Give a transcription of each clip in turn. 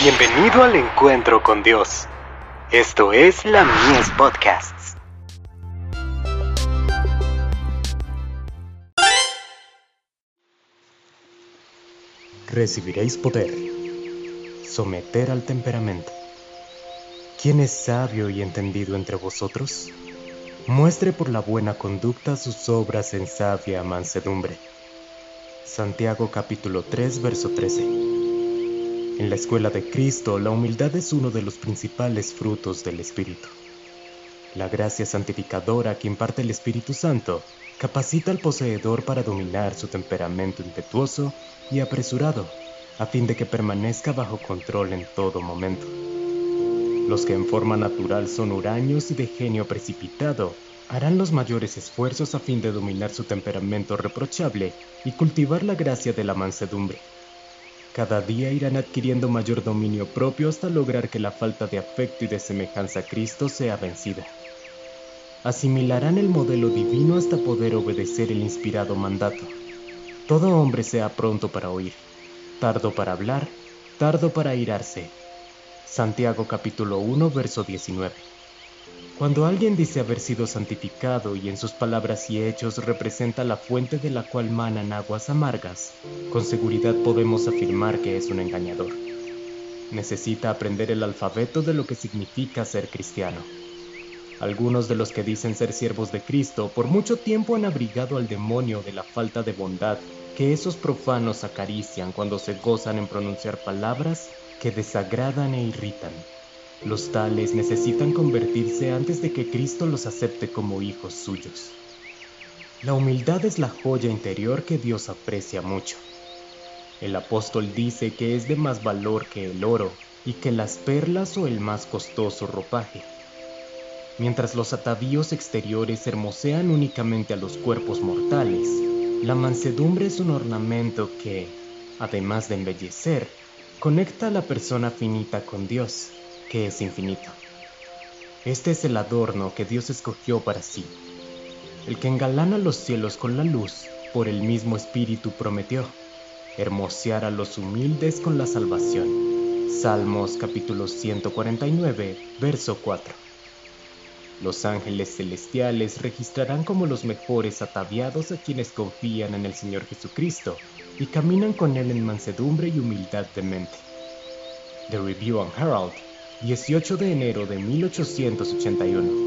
Bienvenido al encuentro con Dios. Esto es la Mies Podcasts. Recibiréis poder. Someter al temperamento. ¿Quién es sabio y entendido entre vosotros? Muestre por la buena conducta sus obras en sabia mansedumbre. Santiago capítulo 3 verso 13. En la escuela de Cristo, la humildad es uno de los principales frutos del Espíritu. La gracia santificadora que imparte el Espíritu Santo capacita al poseedor para dominar su temperamento impetuoso y apresurado, a fin de que permanezca bajo control en todo momento. Los que en forma natural son huraños y de genio precipitado, harán los mayores esfuerzos a fin de dominar su temperamento reprochable y cultivar la gracia de la mansedumbre cada día irán adquiriendo mayor dominio propio hasta lograr que la falta de afecto y de semejanza a Cristo sea vencida. Asimilarán el modelo divino hasta poder obedecer el inspirado mandato. Todo hombre sea pronto para oír, tardo para hablar, tardo para irarse. Santiago capítulo 1 verso 19. Cuando alguien dice haber sido santificado y en sus palabras y hechos representa la fuente de la cual manan aguas amargas, con seguridad podemos afirmar que es un engañador. Necesita aprender el alfabeto de lo que significa ser cristiano. Algunos de los que dicen ser siervos de Cristo por mucho tiempo han abrigado al demonio de la falta de bondad que esos profanos acarician cuando se gozan en pronunciar palabras que desagradan e irritan. Los tales necesitan convertirse antes de que Cristo los acepte como hijos suyos. La humildad es la joya interior que Dios aprecia mucho. El apóstol dice que es de más valor que el oro y que las perlas o el más costoso ropaje. Mientras los atavíos exteriores hermosean únicamente a los cuerpos mortales, la mansedumbre es un ornamento que, además de embellecer, conecta a la persona finita con Dios que es infinito. Este es el adorno que Dios escogió para sí, el que engalana los cielos con la luz, por el mismo Espíritu prometió, hermosear a los humildes con la salvación. Salmos capítulo 149, verso 4. Los ángeles celestiales registrarán como los mejores ataviados a quienes confían en el Señor Jesucristo y caminan con Él en mansedumbre y humildad de mente. The Review and Herald 18 de enero de 1881.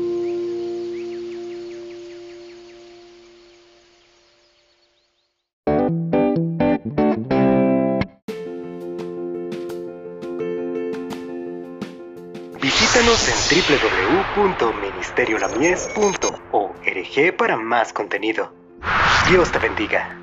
Visítanos en www.ministeriolamies.org para más contenido. Dios te bendiga.